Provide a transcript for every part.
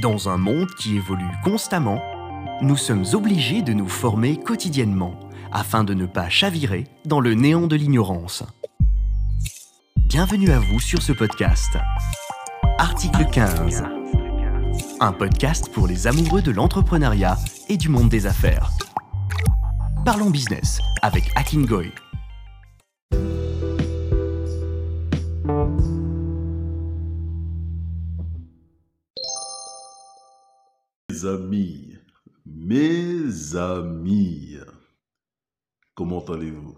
Dans un monde qui évolue constamment, nous sommes obligés de nous former quotidiennement afin de ne pas chavirer dans le néant de l'ignorance. Bienvenue à vous sur ce podcast. Article 15. Un podcast pour les amoureux de l'entrepreneuriat et du monde des affaires. Parlons business avec Akin Goy. Mes amis, mes amis, comment allez-vous?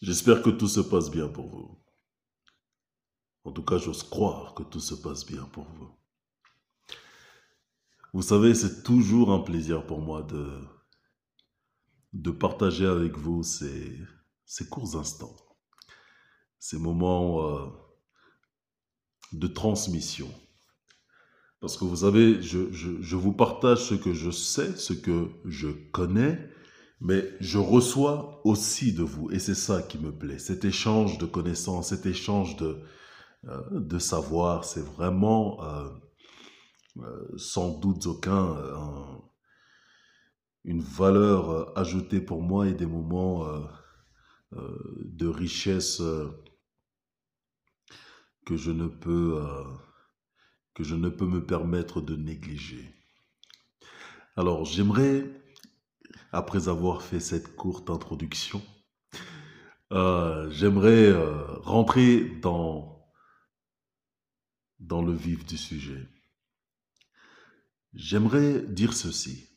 J'espère que tout se passe bien pour vous. En tout cas, j'ose croire que tout se passe bien pour vous. Vous savez, c'est toujours un plaisir pour moi de, de partager avec vous ces, courts instants, ces moments euh, de transmission. Parce que vous savez, je, je, je vous partage ce que je sais, ce que je connais, mais je reçois aussi de vous. Et c'est ça qui me plaît. Cet échange de connaissances, cet échange de, euh, de savoir, c'est vraiment, euh, euh, sans doute aucun, un- une valeur ajoutée pour moi et des moments de richesse que je ne peux, que je ne peux me permettre de négliger. Alors, j'aimerais, après avoir fait cette courte introduction, euh, j'aimerais euh, rentrer dans, dans le vif du sujet. J'aimerais dire ceci.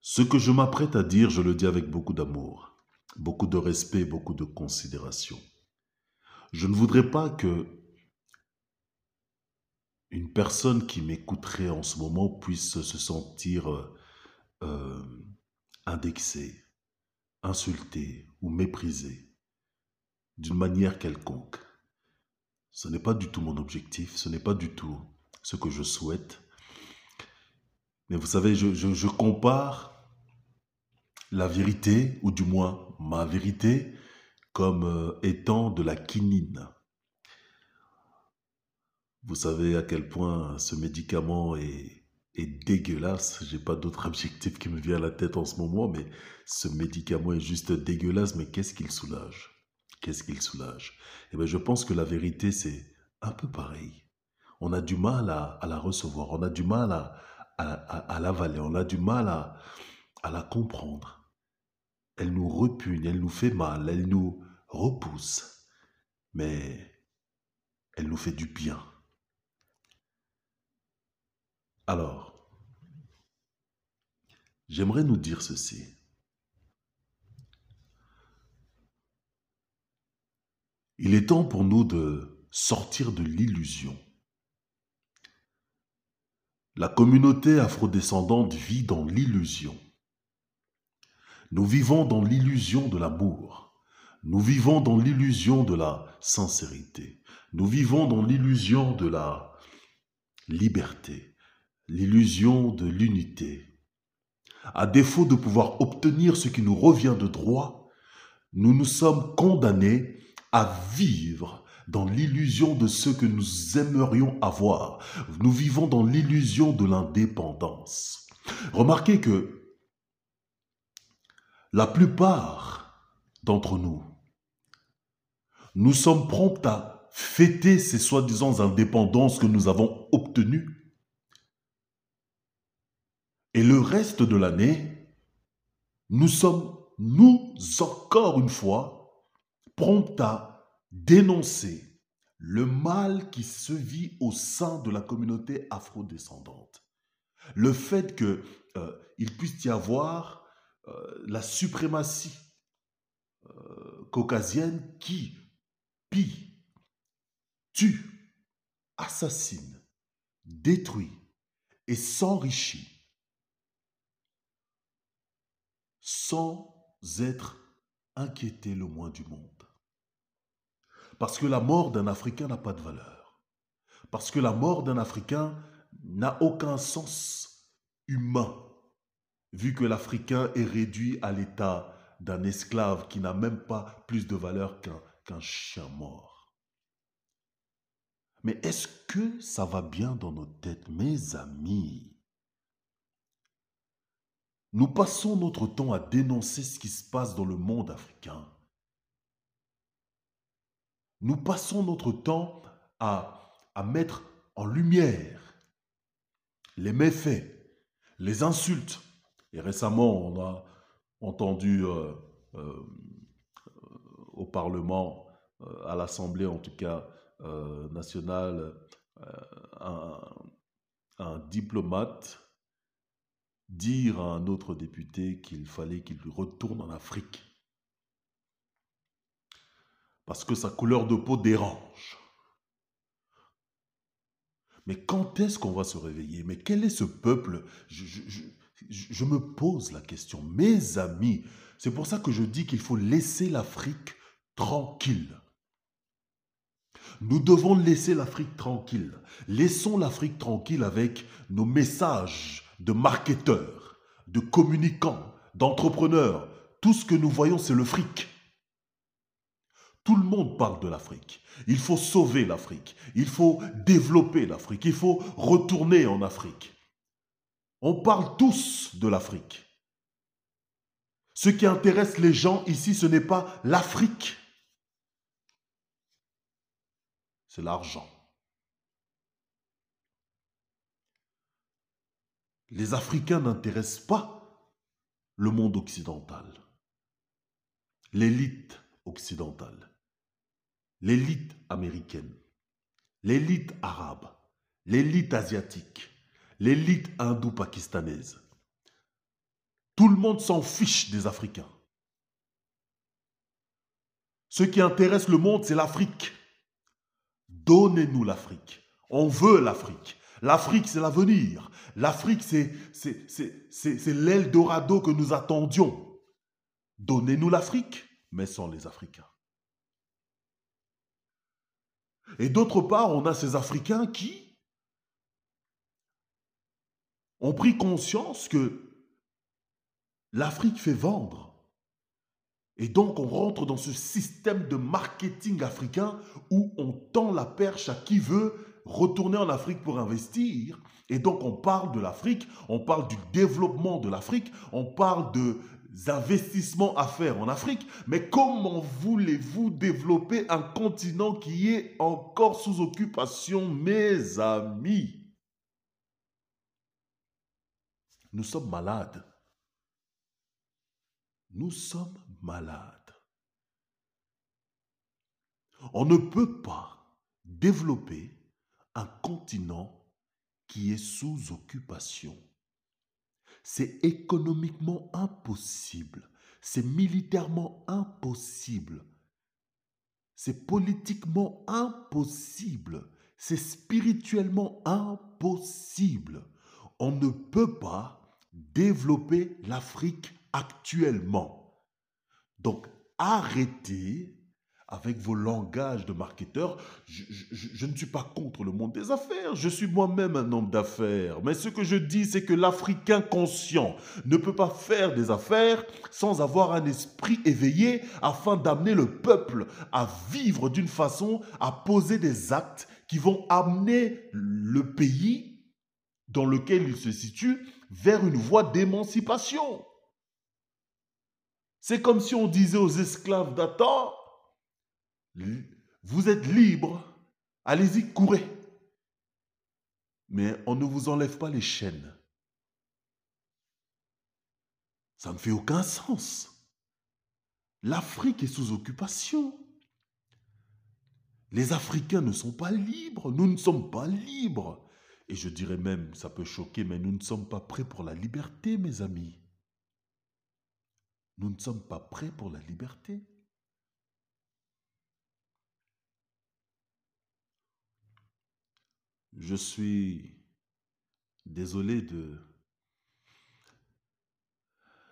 Ce que je m'apprête à dire, je le dis avec beaucoup d'amour, beaucoup de respect, beaucoup de considération. Je ne voudrais pas que une personne qui m'écouterait en ce moment puisse se sentir euh, euh, indexée, insultée ou méprisée d'une manière quelconque. Ce n'est pas du tout mon objectif, ce n'est pas du tout ce que je souhaite. Mais vous savez, je, compare la vérité, ou du moins ma vérité, comme euh, étant de la quinine. Vous savez à quel point ce médicament est, est dégueulasse. J'ai pas d'autre adjectif qui me vient à la tête en ce moment, mais ce médicament est juste dégueulasse. Mais qu'est-ce qu'il soulage? Qu'est-ce qu'il soulage? Eh bien, je pense que la vérité, c'est un peu pareil. On a du mal à, la recevoir, on a du mal à, à, à- l'avaler, on a du mal à la comprendre. Elle nous repugne, elle nous fait mal, elle nous repousse, mais elle nous fait du bien. Alors, j'aimerais nous dire ceci. Il est temps pour nous de sortir de l'illusion. La communauté afrodescendante vit dans l'illusion. Nous vivons dans l'illusion de l'amour. Nous vivons dans l'illusion de la sincérité. Nous vivons dans l'illusion de la liberté, l'illusion de l'unité. À défaut de pouvoir obtenir ce qui nous revient de droit, nous nous sommes condamnés à vivre dans l'illusion de ce que nous aimerions avoir. Nous vivons dans l'illusion de l'indépendance. Remarquez que la plupart d'entre nous, nous sommes prompts à fêter ces soi-disant indépendances que nous avons obtenues. Et le reste de l'année, nous sommes, nous encore une fois, prompts à dénoncer le mal qui se vit au sein de la communauté afrodescendante. Le fait que euh, puisse y avoir euh, la suprématie euh, caucasienne qui pille, tue, assassine, détruit et s'enrichit sans être inquiété le moins du monde. Parce que la mort d'un Africain n'a pas de valeur. Parce que la mort d'un Africain n'a aucun sens humain, vu que l'Africain est réduit à l'état d'un esclave qui n'a même pas plus de valeur qu'un chien mort. Mais est-ce que ça va bien dans nos têtes, mes amis? Nous passons notre temps à dénoncer ce qui se passe dans le monde africain. Nous passons notre temps à mettre en lumière les méfaits, les insultes. Et récemment, on a entendu euh, euh, au Parlement, euh, à l'Assemblée en tout cas nationale, un, diplomate dire à un autre député qu'il fallait qu'il retourne en Afrique. Parce que sa couleur de peau dérange. Mais quand est-ce qu'on va se réveiller? Mais quel est ce peuple? Me pose la question. Mes amis, c'est pour ça que je dis qu'il faut laisser l'Afrique tranquille. Nous devons laisser l'Afrique tranquille. Laissons l'Afrique tranquille avec nos messages de marketeurs, de communicants, d'entrepreneurs. Tout ce que nous voyons, c'est le fric. Tout le monde parle de l'Afrique. Il faut sauver l'Afrique. Il faut développer l'Afrique. Il faut retourner en Afrique. On parle tous de l'Afrique. Ce qui intéresse les gens ici, ce n'est pas l'Afrique. C'est l'argent. Les Africains n'intéressent pas le monde occidental, l'élite occidentale l'élite américaine, l'élite arabe, l'élite asiatique, l'élite hindou-pakistanaise. Tout le monde s'en fiche des Africains. Ce qui intéresse le monde, c'est l'Afrique. Donnez-nous l'Afrique. On veut l'Afrique. L'Afrique, c'est l'avenir. L'Afrique, c'est l'Eldorado que nous attendions. Donnez-nous l'Afrique, mais sans les Africains. Et d'autre part, on a ces Africains qui ont pris conscience que l'Afrique fait vendre. Et donc on rentre dans ce système de marketing africain où on tend la perche à qui veut retourner en Afrique pour investir. Et donc on parle de l'Afrique, on parle du développement de l'Afrique, on parle de investissements à faire en Afrique, mais comment voulez-vous développer un continent qui est encore sous occupation, mes amis? Nous sommes malades. Nous sommes malades. On ne peut pas développer un continent qui est sous occupation. C'est économiquement impossible. C'est militairement impossible. C'est politiquement impossible. C'est spirituellement impossible. On ne peut pas développer l'Afrique actuellement. Donc arrêtez avec vos langages de marketeur. Je, ne suis pas contre le monde des affaires. Je suis moi-même un homme d'affaires. Mais ce que je dis, c'est que l'Africain conscient ne peut pas faire des affaires sans avoir un esprit éveillé afin d'amener le peuple à vivre d'une façon, à poser des actes qui vont amener le pays dans lequel il se situe vers une voie d'émancipation. C'est comme si on disait aux esclaves d'Attends, vous êtes libre. Allez-y, courez. Mais on ne vous enlève pas les chaînes. Ça ne fait aucun sens. L'Afrique est sous occupation. Les Africains ne sont pas libres. Nous ne sommes pas libres. Et je dirais même, ça peut choquer, mais nous ne sommes pas prêts pour la liberté, mes amis. Nous ne sommes pas prêts pour la liberté. Je suis désolé de,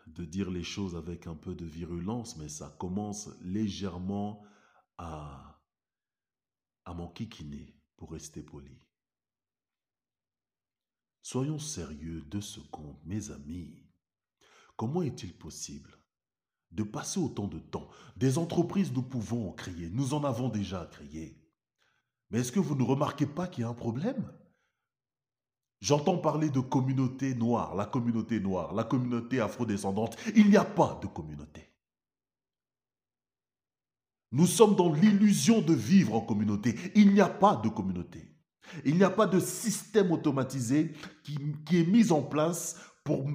dire les choses avec un peu de virulence, mais ça commence légèrement à, à m'enquiquiner, pour rester poli. Soyons sérieux deux secondes, mes amis. Comment est-il possible de passer autant de temps? Des entreprises, nous pouvons en créer. Nous en avons déjà créé. Mais est-ce que vous ne remarquez pas qu'il y a un problème? J'entends parler de communauté noire, la communauté noire, la communauté afrodescendante. Il n'y a pas de communauté. Nous sommes dans l'illusion de vivre en communauté. Il n'y a pas de communauté. Il n'y a pas de système automatisé qui, est mis en place pour,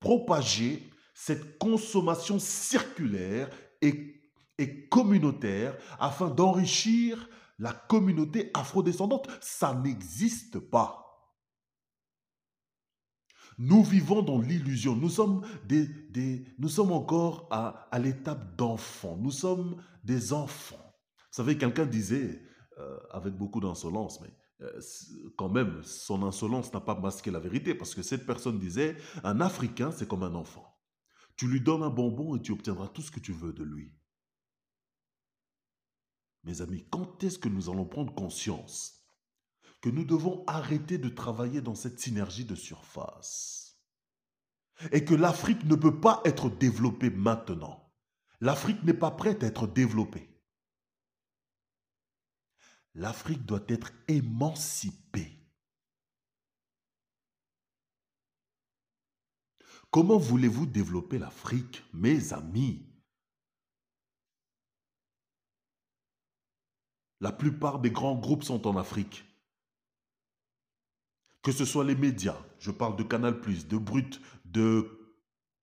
propager cette consommation circulaire et, et communautaire afin d'enrichir la communauté afrodescendante. Ça n'existe pas. Nous vivons dans l'illusion. Nous sommes, des, des, nous sommes encore à, à l'étape d'enfant. Nous sommes des enfants. Vous savez, quelqu'un disait, euh, avec beaucoup d'insolence, mais euh, quand même, son insolence n'a pas masqué la vérité, parce que cette personne disait, un Africain, c'est comme un enfant. Tu lui donnes un bonbon et tu obtiendras tout ce que tu veux de lui. Mes amis, quand est-ce que nous allons prendre conscience que nous devons arrêter de travailler dans cette synergie de surface et que l'Afrique ne peut pas être développée maintenant? L'Afrique n'est pas prête à être développée. L'Afrique doit être émancipée. Comment voulez-vous développer l'Afrique, mes amis? La plupart des grands groupes sont en Afrique. Que ce soit les médias, je parle de Canal, de Brut, de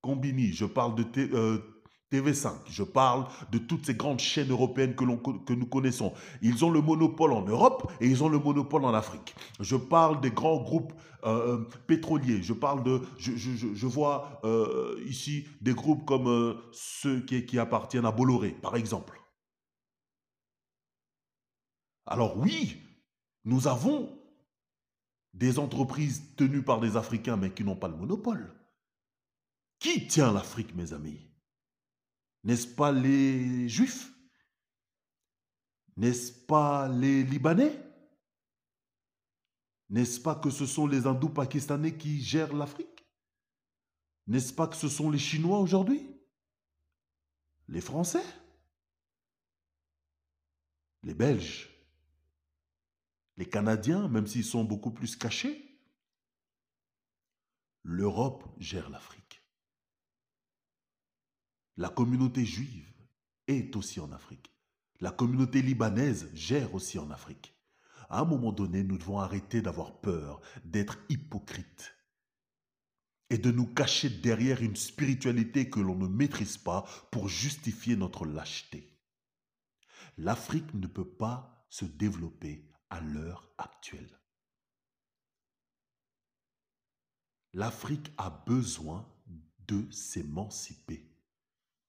Combini, je parle de euh, TV5, je parle de toutes ces grandes chaînes européennes que, nous connaissons. Ils ont le monopole en Europe et ils ont le monopole en Afrique. Je parle des grands groupes euh, euh, pétroliers. Je parle de, je, vois euh, ici des groupes comme ceux qui appartiennent à Bolloré, par exemple. Alors oui, nous avons des entreprises tenues par des Africains mais qui n'ont pas le monopole. Qui tient l'Afrique, mes amis? N'est-ce pas les Juifs? N'est-ce pas les Libanais? N'est-ce pas que ce sont les hindous pakistanais qui gèrent l'Afrique? N'est-ce pas que ce sont les Chinois aujourd'hui? Les Français? Les Belges? Les Canadiens, même s'ils sont beaucoup plus cachés? L'Europe gère l'Afrique. La communauté juive est aussi en Afrique. La communauté libanaise gère aussi en Afrique. À un moment donné, nous devons arrêter d'avoir peur, d'être hypocrites et de nous cacher derrière une spiritualité que l'on ne maîtrise pas pour justifier notre lâcheté. L'Afrique ne peut pas se développer à l'heure actuelle. L'Afrique a besoin de s'émanciper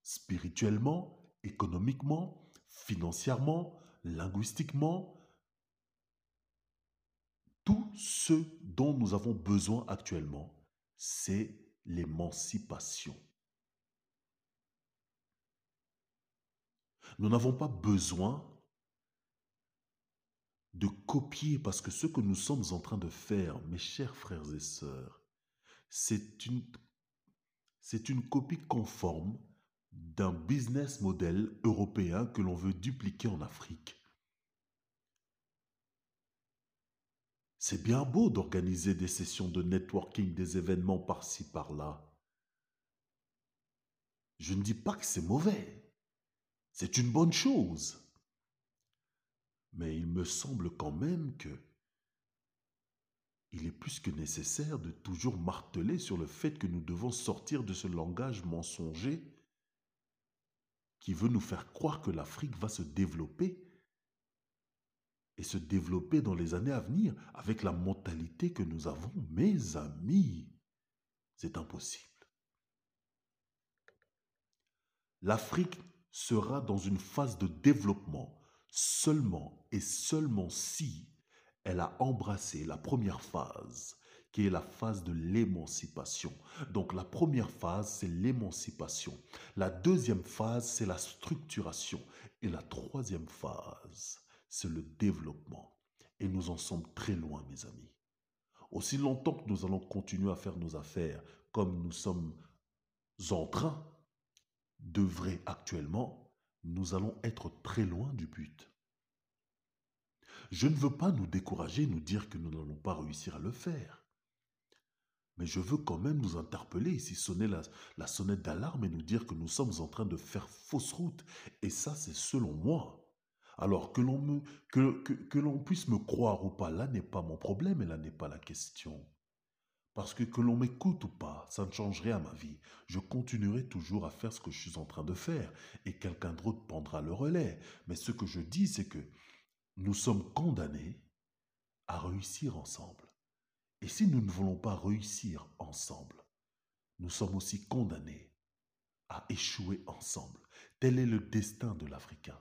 spirituellement, économiquement, financièrement, linguistiquement, tout ce dont nous avons besoin actuellement, c'est l'émancipation. Nous n'avons pas besoin de copier parce que ce que nous sommes en train de faire, mes chers frères et sœurs, c'est une, une copie conforme d'un business model européen que l'on veut dupliquer en Afrique. C'est bien beau d'organiser des sessions de networking, des événements par-ci, par-là. Je ne dis pas que c'est mauvais. C'est une bonne chose. Mais il me semble quand même que il est plus que nécessaire de toujours marteler sur le fait que nous devons sortir de ce langage mensonger qui veut nous faire croire que l'Afrique va se développer et se développer dans les années à venir avec la mentalité que nous avons, mes amis. C'est impossible. L'Afrique sera dans une phase de développement seulement et seulement si elle a embrassé la première phase, qui est la phase de l'émancipation. Donc la première phase, c'est l'émancipation. La deuxième phase, c'est la structuration. Et la troisième phase, c'est le développement. Et nous en sommes très loin, mes amis. Aussi longtemps que nous allons continuer à faire nos affaires comme nous sommes en train, vrai actuellement, nous allons être très loin du but. Je ne veux pas nous décourager, nous dire que nous n'allons pas réussir à le faire. Mais je veux quand même nous interpeller ici, sonner la, sonnette d'alarme et nous dire que nous sommes en train de faire fausse route. Et ça, c'est selon moi. Alors que l'on que, que, que l'on puisse me croire ou pas, là n'est pas mon problème et là n'est pas la question. Parce que que l'on m'écoute ou pas, ça ne changerait à ma vie. Je continuerai toujours à faire ce que je suis en train de faire et quelqu'un d'autre prendra le relais. Mais ce que je dis, c'est que nous sommes condamnés à réussir ensemble. Et si nous ne voulons pas réussir ensemble, nous sommes aussi condamnés à échouer ensemble. Tel est le destin de l'Africain.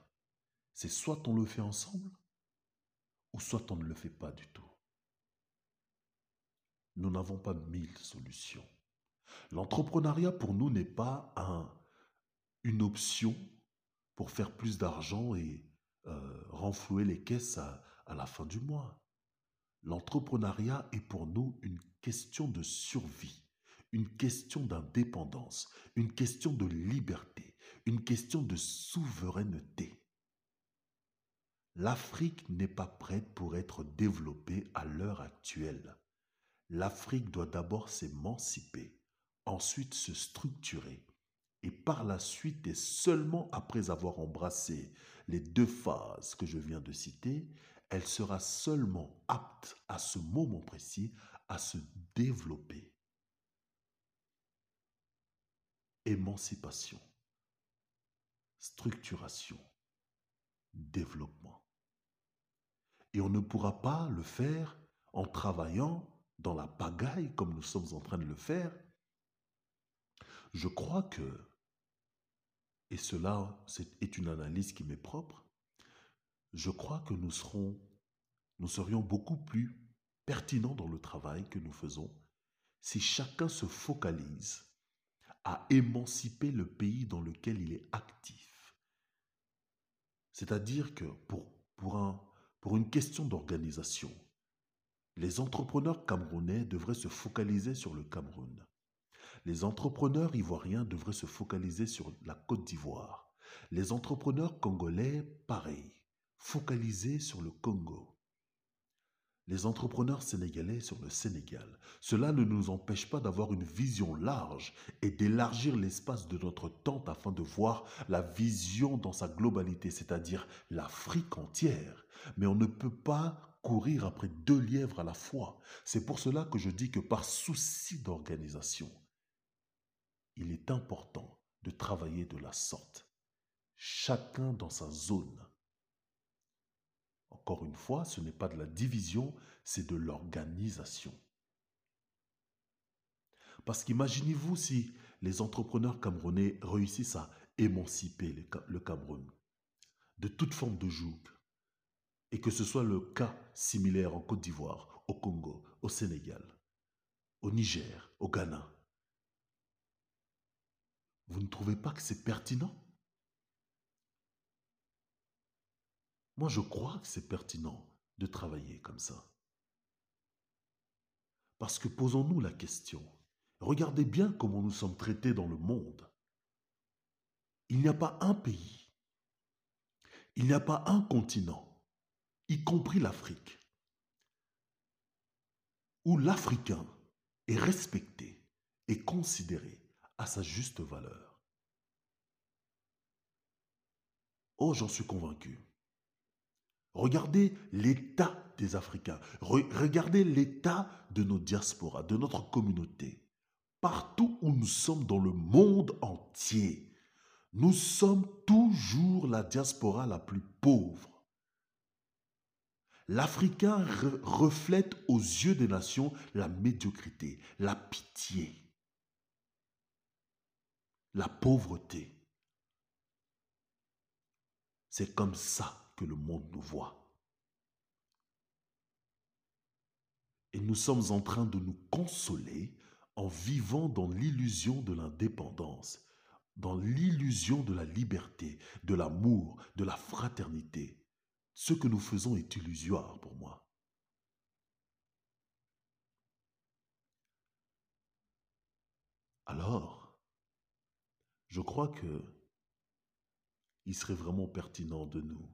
C'est soit on le fait ensemble, ou soit on ne le fait pas du tout. Nous n'avons pas mille solutions. L'entrepreneuriat pour nous n'est pas un, une option pour faire plus d'argent et euh, renflouer les caisses à la fin du mois. L'entrepreneuriat est pour nous une question de survie, une question d'indépendance, une question de liberté, une question de souveraineté. L'Afrique n'est pas prête pour être développée à l'heure actuelle. L'Afrique doit d'abord s'émanciper, ensuite se structurer, et par la suite et seulement après avoir embrassé les deux phases que je viens de citer, elle sera seulement apte à ce moment précis à se développer. Émancipation, structuration, développement. Et on ne pourra pas le faire en travaillant dans la pagaille comme nous sommes en train de le faire. Je crois que, et cela est une analyse qui m'est propre, je crois que nous serions beaucoup plus pertinents dans le travail que nous faisons si chacun se focalise à émanciper le pays dans lequel il est actif. C'est-à-dire que pour une question d'organisation, les entrepreneurs camerounais devraient se focaliser sur le Cameroun. Les entrepreneurs ivoiriens devraient se focaliser sur la Côte d'Ivoire. Les entrepreneurs congolais, pareil, focalisés sur le Congo les entrepreneurs sénégalais sur le Sénégal. Cela ne nous empêche pas d'avoir une vision large et d'élargir l'espace de notre tente afin de voir la vision dans sa globalité, c'est-à-dire l'Afrique entière. Mais on ne peut pas courir après deux lièvres à la fois. C'est pour cela que je dis que par souci d'organisation, il est important de travailler de la sorte, chacun dans sa zone encore une fois, ce n'est pas de la division, c'est de l'organisation. Parce qu'imaginez-vous si les entrepreneurs camerounais réussissent à émanciper le Cameroun de toute forme de joug, et que ce soit le cas similaire en Côte d'Ivoire, au Congo, au Sénégal, au Niger, au Ghana. Vous ne trouvez pas que c'est pertinent? Moi, je crois que c'est pertinent de travailler comme ça. Parce que posons-nous la question, regardez bien comment nous sommes traités dans le monde. Il n'y a pas un pays, il n'y a pas un continent, y compris l'Afrique, où l'Africain est respecté et considéré à sa juste valeur. Oh, j'en suis convaincu. Regardez l'état des Africains. regardez l'état de nos diasporas, de notre communauté. Partout où nous sommes dans le monde entier, nous sommes toujours la diaspora la plus pauvre. L'Africain reflète aux yeux des nations la médiocrité, la pitié, la pauvreté. C'est comme ça le monde nous voit. Et nous sommes en train de nous consoler en vivant dans l'illusion de l'indépendance, dans l'illusion de la liberté, de l'amour, de la fraternité. Ce que nous faisons est illusoire pour moi. Alors, je crois que il serait vraiment pertinent de nous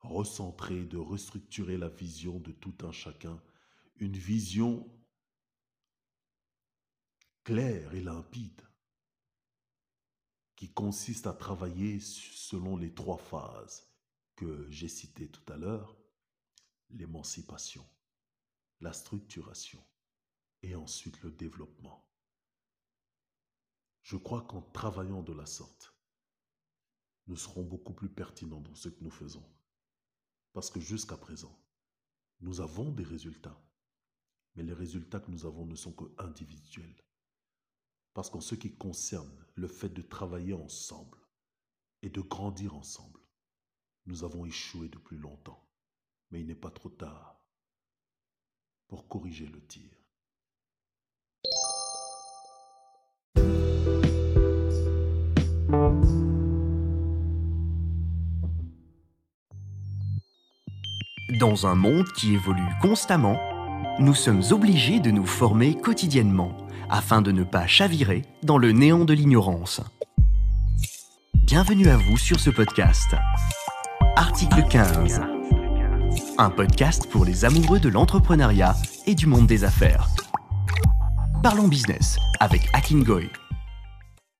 recentrer, de restructurer la vision de tout un chacun, une vision claire et limpide qui consiste à travailler selon les trois phases que j'ai citées tout à l'heure, l'émancipation, la structuration et ensuite le développement. Je crois qu'en travaillant de la sorte, nous serons beaucoup plus pertinents dans ce que nous faisons. Parce que jusqu'à présent, nous avons des résultats, mais les résultats que nous avons ne sont que individuels. Parce qu'en ce qui concerne le fait de travailler ensemble et de grandir ensemble, nous avons échoué depuis longtemps. Mais il n'est pas trop tard pour corriger le tir. Dans un monde qui évolue constamment, nous sommes obligés de nous former quotidiennement afin de ne pas chavirer dans le néant de l'ignorance. Bienvenue à vous sur ce podcast. Article 15. Un podcast pour les amoureux de l'entrepreneuriat et du monde des affaires. Parlons business avec Akin Goy.